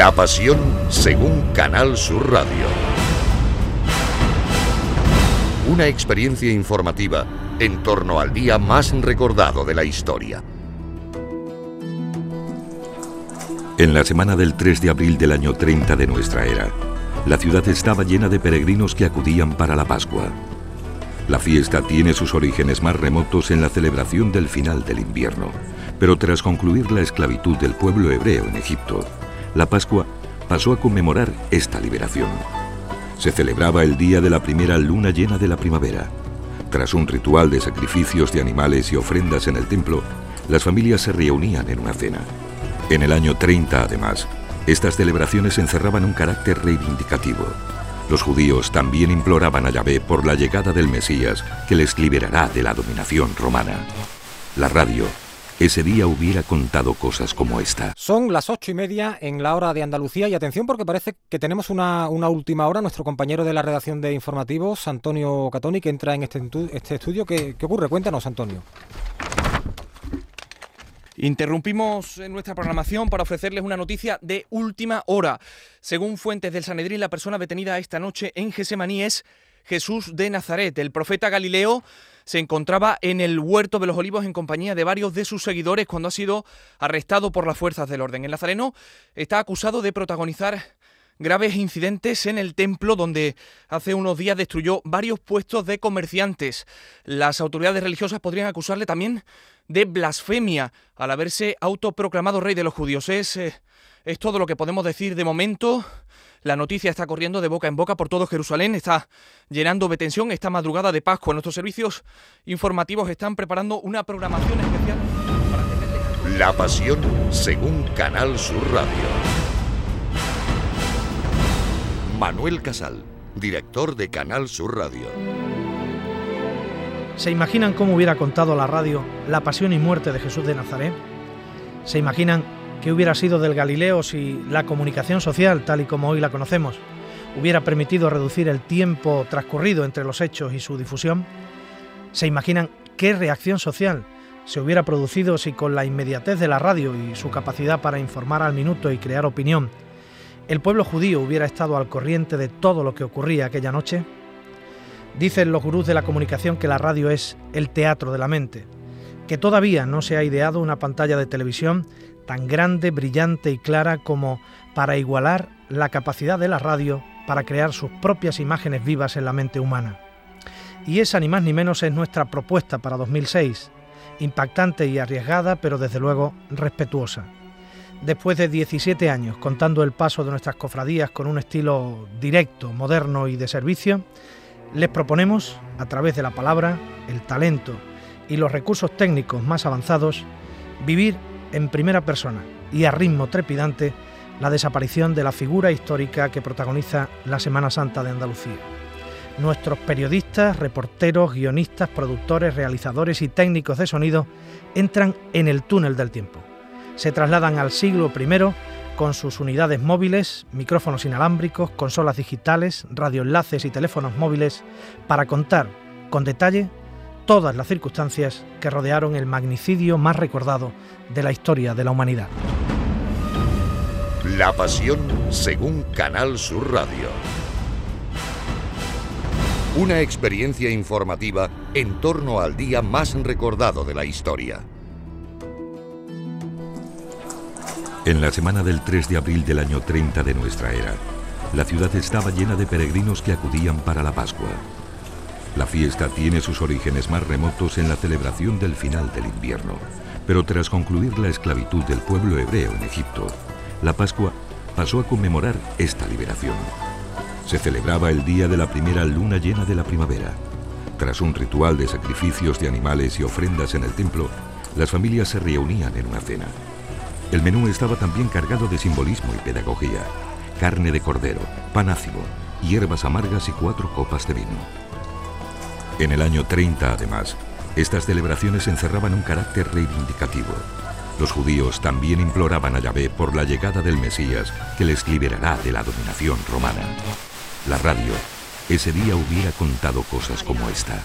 La Pasión según Canal Sur Radio. Una experiencia informativa en torno al día más recordado de la historia. En la semana del 3 de abril del año 30 de nuestra era, la ciudad estaba llena de peregrinos que acudían para la Pascua. La fiesta tiene sus orígenes más remotos en la celebración del final del invierno, pero tras concluir la esclavitud del pueblo hebreo en Egipto, la Pascua pasó a conmemorar esta liberación. Se celebraba el día de la primera luna llena de la primavera. Tras un ritual de sacrificios de animales y ofrendas en el templo, las familias se reunían en una cena. En el año 30, además, estas celebraciones encerraban un carácter reivindicativo. Los judíos también imploraban a Yahvé por la llegada del Mesías que les liberará de la dominación romana. La radio ese día hubiera contado cosas como esta. Son las ocho y media en la hora de Andalucía y atención porque parece que tenemos una, última hora. Nuestro compañero de la redacción de informativos, Antonio Catoni, que entra en este, este estudio. ¿Qué, ¿Qué ocurre? Cuéntanos, Antonio. Interrumpimos nuestra programación para ofrecerles una noticia de última hora. Según fuentes del Sanedrín, la persona detenida esta noche en Gesemaní es Jesús de Nazaret. El profeta Galileo se encontraba en el huerto de los olivos en compañía de varios de sus seguidores cuando ha sido arrestado por las fuerzas del orden. El nazareno está acusado de protagonizar graves incidentes en el templo donde hace unos días destruyó varios puestos de comerciantes. Las autoridades religiosas podrían acusarle también de blasfemia al haberse autoproclamado rey de los judíos. Es, eh, es todo lo que podemos decir de momento. La noticia está corriendo de boca en boca por todo Jerusalén, está llenando de tensión esta madrugada de Pascua. Nuestros servicios informativos están preparando una programación especial para tenerles... La pasión según Canal Sur Radio. Manuel Casal, director de Canal Sur Radio. ¿Se imaginan cómo hubiera contado la radio la pasión y muerte de Jesús de Nazaret? ¿Se imaginan ¿Qué hubiera sido del Galileo si la comunicación social, tal y como hoy la conocemos, hubiera permitido reducir el tiempo transcurrido entre los hechos y su difusión? ¿Se imaginan qué reacción social se hubiera producido si con la inmediatez de la radio y su capacidad para informar al minuto y crear opinión, el pueblo judío hubiera estado al corriente de todo lo que ocurría aquella noche? Dicen los gurús de la comunicación que la radio es el teatro de la mente, que todavía no se ha ideado una pantalla de televisión tan grande, brillante y clara como para igualar la capacidad de la radio para crear sus propias imágenes vivas en la mente humana. Y esa ni más ni menos es nuestra propuesta para 2006, impactante y arriesgada, pero desde luego respetuosa. Después de 17 años contando el paso de nuestras cofradías con un estilo directo, moderno y de servicio, les proponemos, a través de la palabra, el talento y los recursos técnicos más avanzados, vivir en primera persona y a ritmo trepidante la desaparición de la figura histórica que protagoniza la Semana Santa de Andalucía. Nuestros periodistas, reporteros, guionistas, productores, realizadores y técnicos de sonido entran en el túnel del tiempo. Se trasladan al siglo I con sus unidades móviles, micrófonos inalámbricos, consolas digitales, radioenlaces y teléfonos móviles para contar con detalle todas las circunstancias que rodearon el magnicidio más recordado de la historia de la humanidad. La Pasión según Canal Sur Radio. Una experiencia informativa en torno al día más recordado de la historia. En la semana del 3 de abril del año 30 de nuestra era, la ciudad estaba llena de peregrinos que acudían para la Pascua. La fiesta tiene sus orígenes más remotos en la celebración del final del invierno, pero tras concluir la esclavitud del pueblo hebreo en Egipto, la Pascua pasó a conmemorar esta liberación. Se celebraba el día de la primera luna llena de la primavera. Tras un ritual de sacrificios de animales y ofrendas en el templo, las familias se reunían en una cena. El menú estaba también cargado de simbolismo y pedagogía. Carne de cordero, pan ácido, hierbas amargas y cuatro copas de vino. En el año 30, además, estas celebraciones encerraban un carácter reivindicativo. Los judíos también imploraban a Yahvé por la llegada del Mesías que les liberará de la dominación romana. La radio ese día hubiera contado cosas como esta.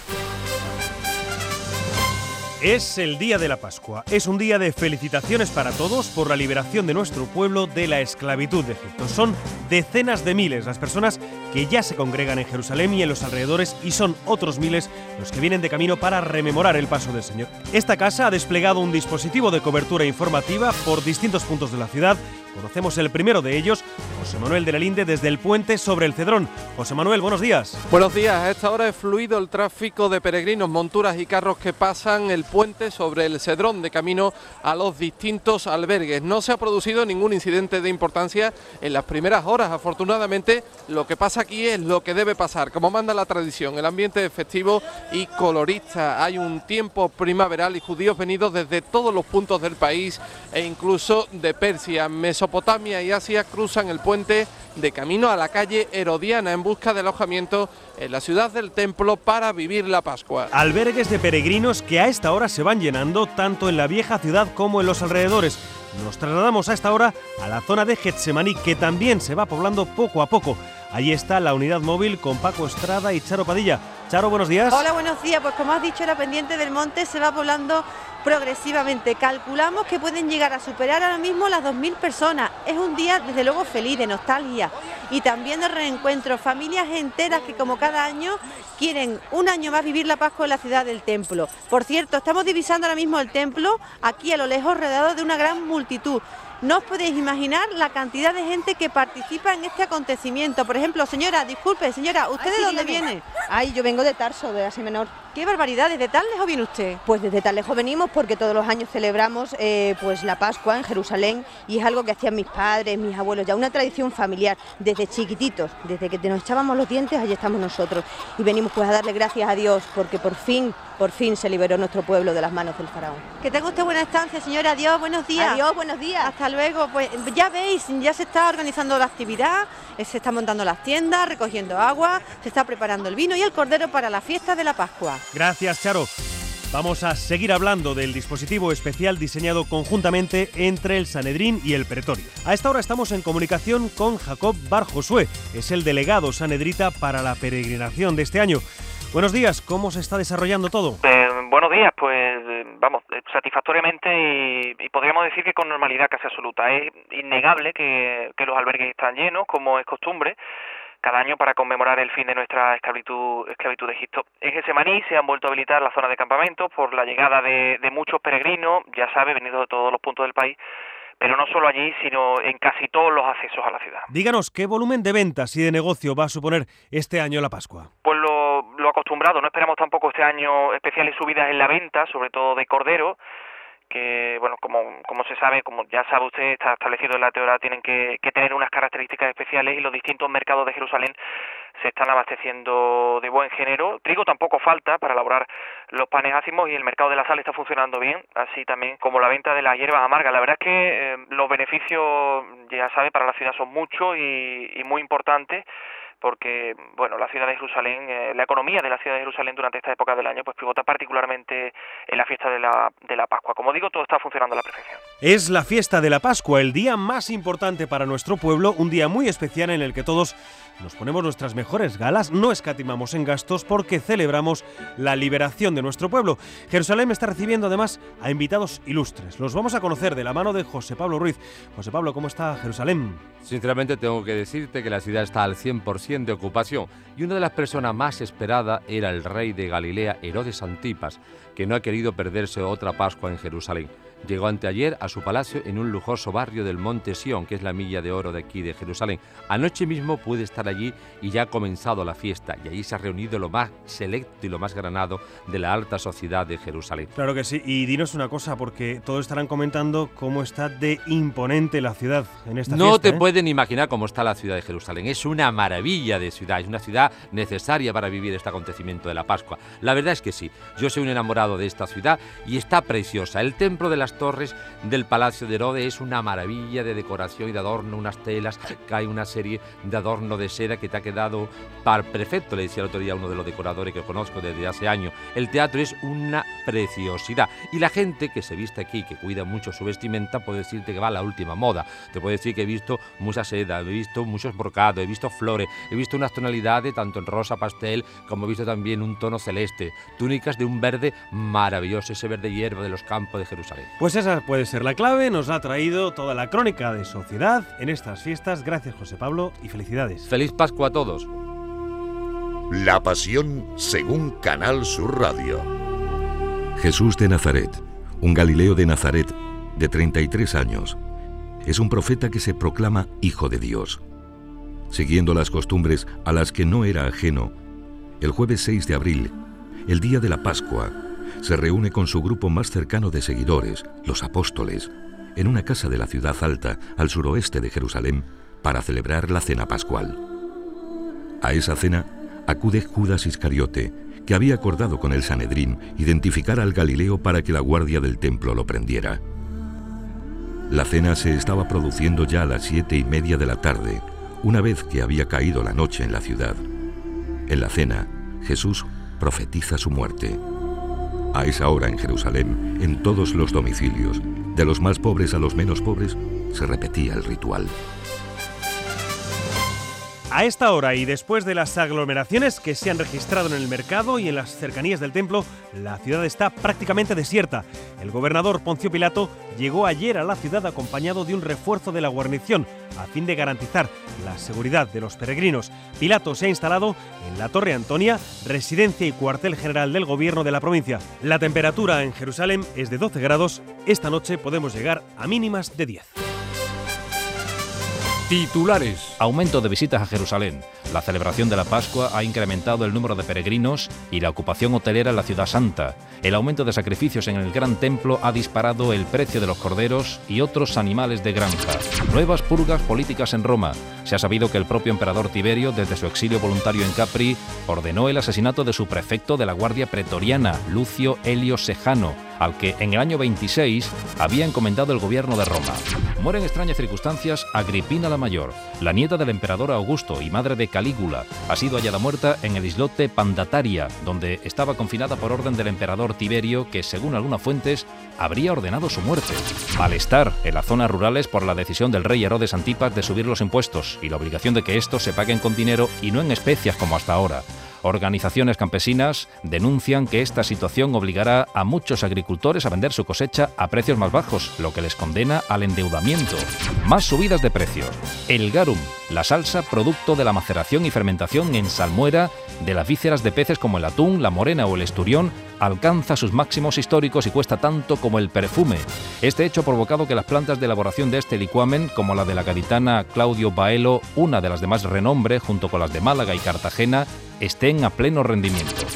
Es el día de la Pascua. Es un día de felicitaciones para todos por la liberación de nuestro pueblo de la esclavitud de Egipto. Son decenas de miles las personas que ya se congregan en Jerusalén y en los alrededores y son otros miles los que vienen de camino para rememorar el paso del Señor. Esta casa ha desplegado un dispositivo de cobertura informativa por distintos puntos de la ciudad Conocemos el primero de ellos, José Manuel de la Linde, desde el puente sobre el Cedrón. José Manuel, buenos días. Buenos días. A esta hora es fluido el tráfico de peregrinos, monturas y carros que pasan el puente sobre el Cedrón de camino a los distintos albergues. No se ha producido ningún incidente de importancia en las primeras horas. Afortunadamente, lo que pasa aquí es lo que debe pasar, como manda la tradición. El ambiente es festivo y colorista. Hay un tiempo primaveral y judíos venidos desde todos los puntos del país e incluso de Persia, Mesopotamia y Asia cruzan el puente de camino a la calle Herodiana en busca de alojamiento en la ciudad del templo para vivir la Pascua. Albergues de peregrinos que a esta hora se van llenando tanto en la vieja ciudad como en los alrededores. Nos trasladamos a esta hora a la zona de Getsemaní que también se va poblando poco a poco. Ahí está la unidad móvil con Paco Estrada y Charo Padilla. Charo, buenos días. Hola, buenos días. Pues como has dicho, la pendiente del monte se va poblando progresivamente. Calculamos que pueden llegar a superar ahora mismo las 2.000 personas. Es un día, desde luego, feliz, de nostalgia y también de reencuentro. Familias enteras que, como cada año, quieren un año más vivir la Pascua en la ciudad del templo. Por cierto, estamos divisando ahora mismo el templo, aquí a lo lejos, rodeado de una gran multitud. No os podéis imaginar la cantidad de gente que participa en este acontecimiento. Por ejemplo, señora, disculpe, señora, ¿usted de dónde viene? Ay, yo vengo de Tarso, de Asia Menor. ¡Qué barbaridad! ¿Desde tan lejos viene usted? Pues desde tan lejos venimos porque todos los años celebramos eh, pues la Pascua en Jerusalén y es algo que hacían mis padres, mis abuelos, ya una tradición familiar desde chiquititos, desde que nos echábamos los dientes, allí estamos nosotros. Y venimos pues a darle gracias a Dios porque por fin, por fin se liberó nuestro pueblo de las manos del faraón. Que tenga usted buena estancia, señora. Adiós, buenos días. Adiós, buenos días. Hasta luego. Pues ya veis, ya se está organizando la actividad, eh, se está montando las tiendas, recogiendo agua, se está preparando el vino y el cordero para la fiesta de la Pascua. Gracias, Charo. Vamos a seguir hablando del dispositivo especial diseñado conjuntamente entre el Sanedrín y el Pretorio. A esta hora estamos en comunicación con Jacob Bar Josué, es el delegado sanedrita para la peregrinación de este año. Buenos días, ¿cómo se está desarrollando todo? Eh, buenos días, pues vamos, eh, satisfactoriamente y, podríamos decir que con normalidad casi absoluta. Es innegable que, que los albergues están llenos, como es costumbre cada año para conmemorar el fin de nuestra esclavitud, esclavitud de Egipto. En Gesemaní se han vuelto a habilitar las zonas de campamento por la llegada de, muchos peregrinos, ya sabe, venidos de todos los puntos del país, pero no solo allí, sino en casi todos los accesos a la ciudad. Díganos, ¿qué volumen de ventas y de negocio va a suponer este año la Pascua? Pues lo, lo acostumbrado, no esperamos tampoco este año especiales subidas en la venta, sobre todo de cordero, que, bueno, como, como se sabe, como ya sabe usted, está establecido en la teoría, tienen que, que tener unas características especiales y los distintos mercados de Jerusalén se están abasteciendo de buen género. Trigo tampoco falta para elaborar los panes ácimos y el mercado de la sal está funcionando bien, así también como la venta de las hierbas amargas. La verdad es que eh, los beneficios, ya sabe, para la ciudad son muchos y, y muy importantes porque bueno la ciudad de Jerusalén eh, la economía de la ciudad de Jerusalén durante esta época del año pues pivota particularmente en la fiesta de la, de la Pascua. Como digo todo está funcionando a la perfección. Es la fiesta de la Pascua el día más importante para nuestro pueblo un día muy especial en el que todos nos ponemos nuestras mejores galas, no escatimamos en gastos porque celebramos la liberación de nuestro pueblo. Jerusalén está recibiendo además a invitados ilustres. Los vamos a conocer de la mano de José Pablo Ruiz. José Pablo, ¿cómo está Jerusalén? Sinceramente tengo que decirte que la ciudad está al 100% de ocupación y una de las personas más esperadas era el rey de Galilea, Herodes Antipas, que no ha querido perderse otra Pascua en Jerusalén. Llegó anteayer a su palacio en un lujoso barrio del Monte Sión, que es la milla de oro de aquí de Jerusalén. Anoche mismo pude estar allí y ya ha comenzado la fiesta y allí se ha reunido lo más selecto y lo más granado de la alta sociedad de Jerusalén. Claro que sí, y dinos una cosa, porque todos estarán comentando cómo está de imponente la ciudad en esta no fiesta. No te ¿eh? pueden imaginar cómo está la ciudad de Jerusalén. Es una maravilla de ciudad, es una ciudad necesaria para vivir este acontecimiento de la Pascua. La verdad es que sí, yo soy un enamorado de esta ciudad y está preciosa. El templo de las torres del Palacio de Herodes es una maravilla de decoración y de adorno, unas telas, hay una serie de adorno de seda que te ha quedado perfecto, le decía el otro día uno de los decoradores que conozco desde hace años. El teatro es una preciosidad y la gente que se viste aquí, que cuida mucho su vestimenta, puede decirte que va a la última moda. Te puedo decir que he visto mucha seda, he visto muchos brocados, he visto flores, he visto unas tonalidades tanto en rosa pastel como he visto también un tono celeste, túnicas de un verde maravilloso, ese verde hierba de los campos de Jerusalén. Pues esa puede ser la clave, nos ha traído toda la crónica de sociedad en estas fiestas. Gracias José Pablo y felicidades. Feliz Pascua a todos. La Pasión según Canal Sur Radio. Jesús de Nazaret, un Galileo de Nazaret de 33 años, es un profeta que se proclama Hijo de Dios. Siguiendo las costumbres a las que no era ajeno, el jueves 6 de abril, el día de la Pascua, se reúne con su grupo más cercano de seguidores, los apóstoles, en una casa de la ciudad alta, al suroeste de Jerusalén, para celebrar la cena pascual. A esa cena acude Judas Iscariote, que había acordado con el Sanedrín identificar al Galileo para que la guardia del templo lo prendiera. La cena se estaba produciendo ya a las siete y media de la tarde, una vez que había caído la noche en la ciudad. En la cena, Jesús profetiza su muerte. A esa hora en Jerusalén, en todos los domicilios, de los más pobres a los menos pobres, se repetía el ritual. A esta hora y después de las aglomeraciones que se han registrado en el mercado y en las cercanías del templo, la ciudad está prácticamente desierta. El gobernador Poncio Pilato llegó ayer a la ciudad acompañado de un refuerzo de la guarnición a fin de garantizar la seguridad de los peregrinos. Pilato se ha instalado en la Torre Antonia, residencia y cuartel general del gobierno de la provincia. La temperatura en Jerusalén es de 12 grados. Esta noche podemos llegar a mínimas de 10. Titulares. Aumento de visitas a Jerusalén. La celebración de la Pascua ha incrementado el número de peregrinos y la ocupación hotelera en la ciudad santa. El aumento de sacrificios en el gran templo ha disparado el precio de los corderos y otros animales de granja. Nuevas purgas políticas en Roma. Se ha sabido que el propio emperador Tiberio, desde su exilio voluntario en Capri, ordenó el asesinato de su prefecto de la Guardia Pretoriana, Lucio Helio Sejano, al que en el año 26 había encomendado el gobierno de Roma. Muere en extrañas circunstancias Agripina la Mayor, la nieta del emperador Augusto y madre de Calígula. Ha sido hallada muerta en el islote Pandataria, donde estaba confinada por orden del emperador Tiberio, que según algunas fuentes habría ordenado su muerte. Malestar en las zonas rurales por la decisión del rey Herodes Antipas de subir los impuestos y la obligación de que estos se paguen con dinero y no en especias como hasta ahora. Organizaciones campesinas denuncian que esta situación obligará a muchos agricultores a vender su cosecha a precios más bajos, lo que les condena al endeudamiento. Más subidas de precios. El garum, la salsa producto de la maceración y fermentación en salmuera de las vísceras de peces como el atún, la morena o el esturión, alcanza sus máximos históricos y cuesta tanto como el perfume. Este hecho ha provocado que las plantas de elaboración de este licuamen, como la de la gaditana Claudio Baelo, una de las de más renombre, junto con las de Málaga y Cartagena, estén a pleno rendimiento.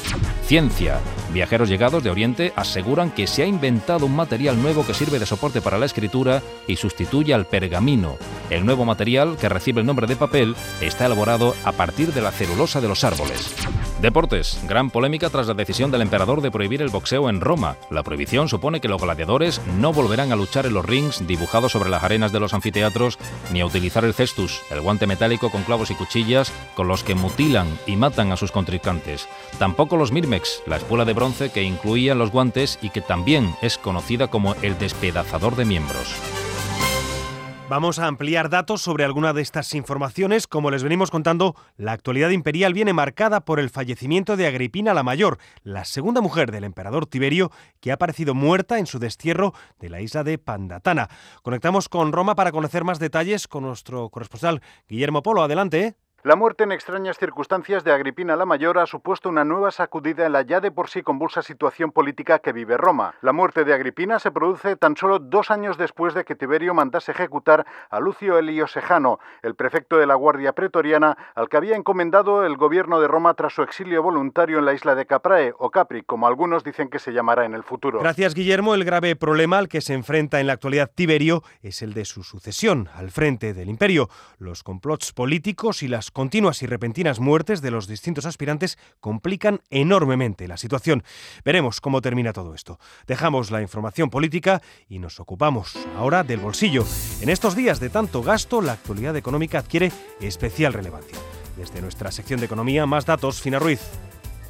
Ciencia. Viajeros llegados de Oriente aseguran que se ha inventado un material nuevo que sirve de soporte para la escritura y sustituye al pergamino. El nuevo material, que recibe el nombre de papel, está elaborado a partir de la celulosa de los árboles. Deportes. Gran polémica tras la decisión del emperador de prohibir el boxeo en Roma. La prohibición supone que los gladiadores no volverán a luchar en los rings dibujados sobre las arenas de los anfiteatros ni a utilizar el cestus, el guante metálico con clavos y cuchillas con los que mutilan y matan a sus contrincantes. Tampoco los mirmex, la espuela de que incluía los guantes y que también es conocida como el despedazador de miembros. Vamos a ampliar datos sobre alguna de estas informaciones. Como les venimos contando, la actualidad imperial viene marcada por el fallecimiento de Agripina la Mayor, la segunda mujer del emperador Tiberio, que ha aparecido muerta en su destierro de la isla de Pandatana. Conectamos con Roma para conocer más detalles con nuestro corresponsal Guillermo Polo. Adelante. La muerte en extrañas circunstancias de Agripina la Mayor ha supuesto una nueva sacudida en la ya de por sí convulsa situación política que vive Roma. La muerte de Agripina se produce tan solo dos años después de que Tiberio mandase ejecutar a Lucio Elio Sejano, el prefecto de la Guardia Pretoriana, al que había encomendado el gobierno de Roma tras su exilio voluntario en la isla de Caprae, o Capri, como algunos dicen que se llamará en el futuro. Gracias, Guillermo. El grave problema al que se enfrenta en la actualidad Tiberio es el de su sucesión al frente del imperio. Los complots políticos y las Continuas y repentinas muertes de los distintos aspirantes complican enormemente la situación. Veremos cómo termina todo esto. Dejamos la información política y nos ocupamos ahora del bolsillo. En estos días de tanto gasto, la actualidad económica adquiere especial relevancia. Desde nuestra sección de economía, más datos, Fina Ruiz.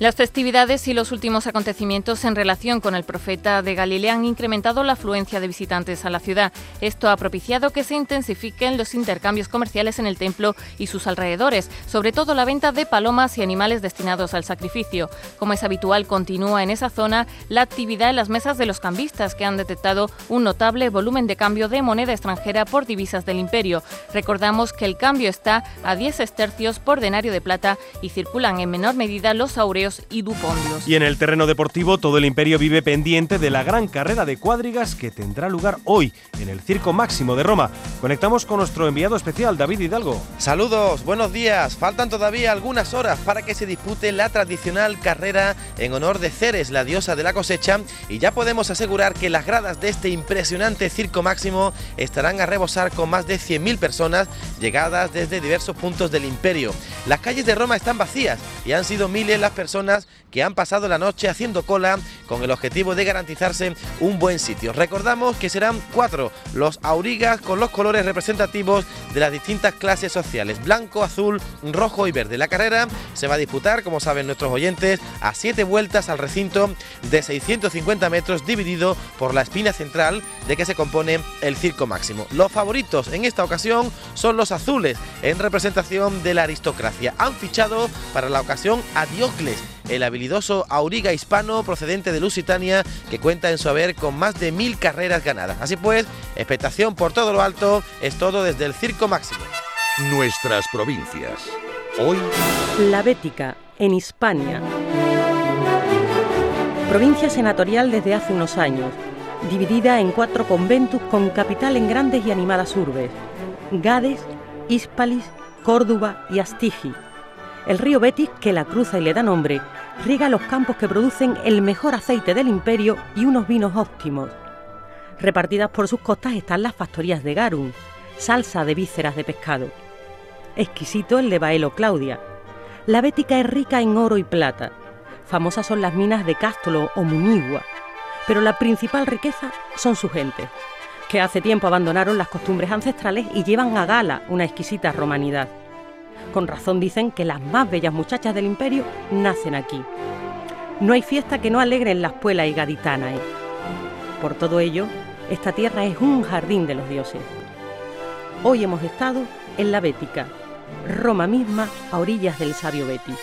Las festividades y los últimos acontecimientos en relación con el profeta de Galilea han incrementado la afluencia de visitantes a la ciudad. Esto ha propiciado que se intensifiquen los intercambios comerciales en el templo y sus alrededores, sobre todo la venta de palomas y animales destinados al sacrificio. Como es habitual, continúa en esa zona la actividad en las mesas de los cambistas, que han detectado un notable volumen de cambio de moneda extranjera por divisas del imperio. Recordamos que el cambio está a 10 estercios por denario de plata y circulan en menor medida los aureos y dupondios. Y en el terreno deportivo, todo el imperio vive pendiente de la gran carrera de cuadrigas que tendrá lugar hoy en el Circo Máximo de Roma. Conectamos con nuestro enviado especial, David Hidalgo. Saludos, buenos días. Faltan todavía algunas horas para que se dispute la tradicional carrera en honor de Ceres, la diosa de la cosecha, y ya podemos asegurar que las gradas de este impresionante Circo Máximo estarán a rebosar con más de 100.000 personas llegadas desde diversos puntos del imperio. Las calles de Roma están vacías y han sido miles las personas personas que han pasado la noche haciendo cola con el objetivo de garantizarse un buen sitio. Recordamos que serán cuatro los aurigas con los colores representativos de las distintas clases sociales, blanco, azul, rojo y verde. La carrera se va a disputar, como saben nuestros oyentes, a siete vueltas al recinto de 650 metros dividido por la espina central de que se compone el circo máximo. Los favoritos en esta ocasión son los azules, en representación de la aristocracia. Han fichado para la ocasión a Diocles, el habilidoso auriga hispano procedente de Lusitania que cuenta en su haber con más de mil carreras ganadas. Así pues, expectación por todo lo alto, es todo desde el Circo Máximo. Nuestras provincias. Hoy... La Bética, en Hispania. Provincia senatorial desde hace unos años, dividida en cuatro conventos con capital en grandes y animadas urbes. Gades, Hispalis, Córdoba y Astigi el río Betis, que la cruza y le da nombre, riega los campos que producen el mejor aceite del imperio y unos vinos óptimos. Repartidas por sus costas están las factorías de Garum, salsa de vísceras de pescado. Exquisito el de Baelo Claudia. La Bética es rica en oro y plata. Famosas son las minas de Cástolo o Munigua. Pero la principal riqueza son sus gentes, que hace tiempo abandonaron las costumbres ancestrales y llevan a gala una exquisita romanidad. Con razón dicen que las más bellas muchachas del imperio nacen aquí. No hay fiesta que no alegre en las puelas y gaditanas. ¿eh? Por todo ello, esta tierra es un jardín de los dioses. Hoy hemos estado en la Bética, Roma misma a orillas del sabio Betis.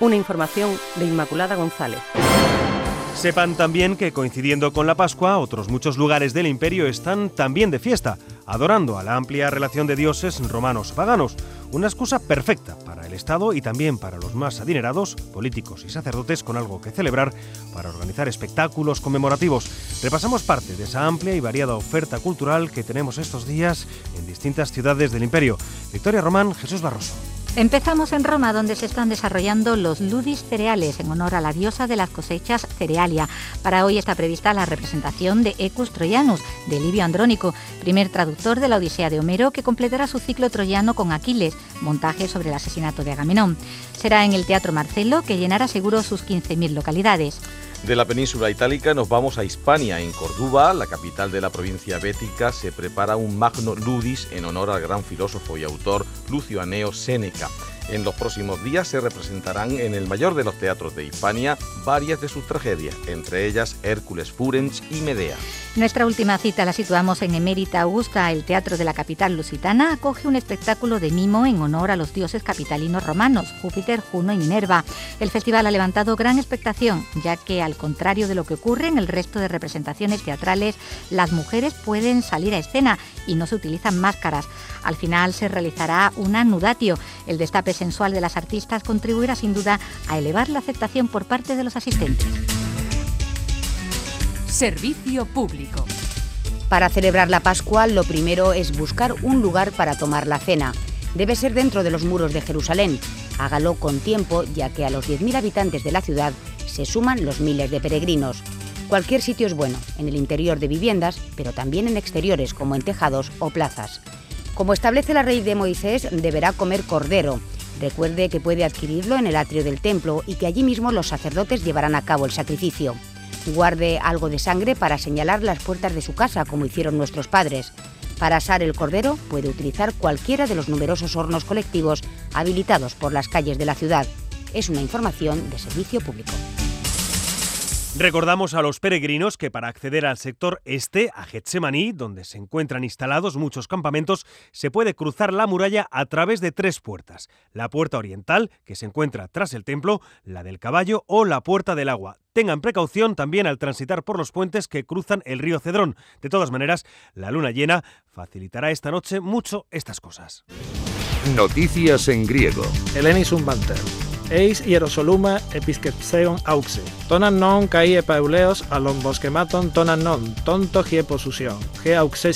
Una información de Inmaculada González. Sepan también que coincidiendo con la Pascua, otros muchos lugares del imperio están también de fiesta, adorando a la amplia relación de dioses romanos paganos. Una excusa perfecta para el Estado y también para los más adinerados, políticos y sacerdotes, con algo que celebrar para organizar espectáculos conmemorativos. Repasamos parte de esa amplia y variada oferta cultural que tenemos estos días en distintas ciudades del imperio. Victoria Román, Jesús Barroso. Empezamos en Roma, donde se están desarrollando los ludis cereales en honor a la diosa de las cosechas Cerealia. Para hoy está prevista la representación de Ecus Troianus, de Livio Andrónico, primer traductor de la Odisea de Homero, que completará su ciclo troyano con Aquiles, montaje sobre el asesinato de Agamenón. Será en el Teatro Marcelo, que llenará seguro sus 15.000 localidades. De la península itálica nos vamos a Hispania. En Córdoba, la capital de la provincia bética, se prepara un magno ludis en honor al gran filósofo y autor Lucio Aneo Séneca. En los próximos días se representarán en el mayor de los teatros de Hispania varias de sus tragedias, entre ellas Hércules Furens y Medea. Nuestra última cita la situamos en Emérita Augusta. El teatro de la capital lusitana acoge un espectáculo de mimo en honor a los dioses capitalinos romanos, Júpiter, Juno y Minerva. El festival ha levantado gran expectación, ya que al contrario de lo que ocurre en el resto de representaciones teatrales, las mujeres pueden salir a escena y no se utilizan máscaras. Al final se realizará un anudatio. El destape sensual de las artistas contribuirá sin duda a elevar la aceptación por parte de los asistentes. Servicio público. Para celebrar la Pascua, lo primero es buscar un lugar para tomar la cena. Debe ser dentro de los muros de Jerusalén. Hágalo con tiempo, ya que a los 10.000 habitantes de la ciudad se suman los miles de peregrinos. Cualquier sitio es bueno, en el interior de viviendas, pero también en exteriores como en tejados o plazas. Como establece la ley de Moisés, deberá comer cordero. Recuerde que puede adquirirlo en el atrio del templo y que allí mismo los sacerdotes llevarán a cabo el sacrificio. Guarde algo de sangre para señalar las puertas de su casa, como hicieron nuestros padres. Para asar el cordero puede utilizar cualquiera de los numerosos hornos colectivos habilitados por las calles de la ciudad. Es una información de servicio público. Recordamos a los peregrinos que para acceder al sector este, a Getsemaní, donde se encuentran instalados muchos campamentos, se puede cruzar la muralla a través de tres puertas. La puerta oriental, que se encuentra tras el templo, la del caballo o la puerta del agua. Tengan precaución también al transitar por los puentes que cruzan el río Cedrón. De todas maneras, la luna llena facilitará esta noche mucho estas cosas. Noticias en griego. Elenis banter eis hierosoluma episkepseon auxe. Tonan non kai epauleos alon boskematon tonan non, tonto hie posusion, he auxesis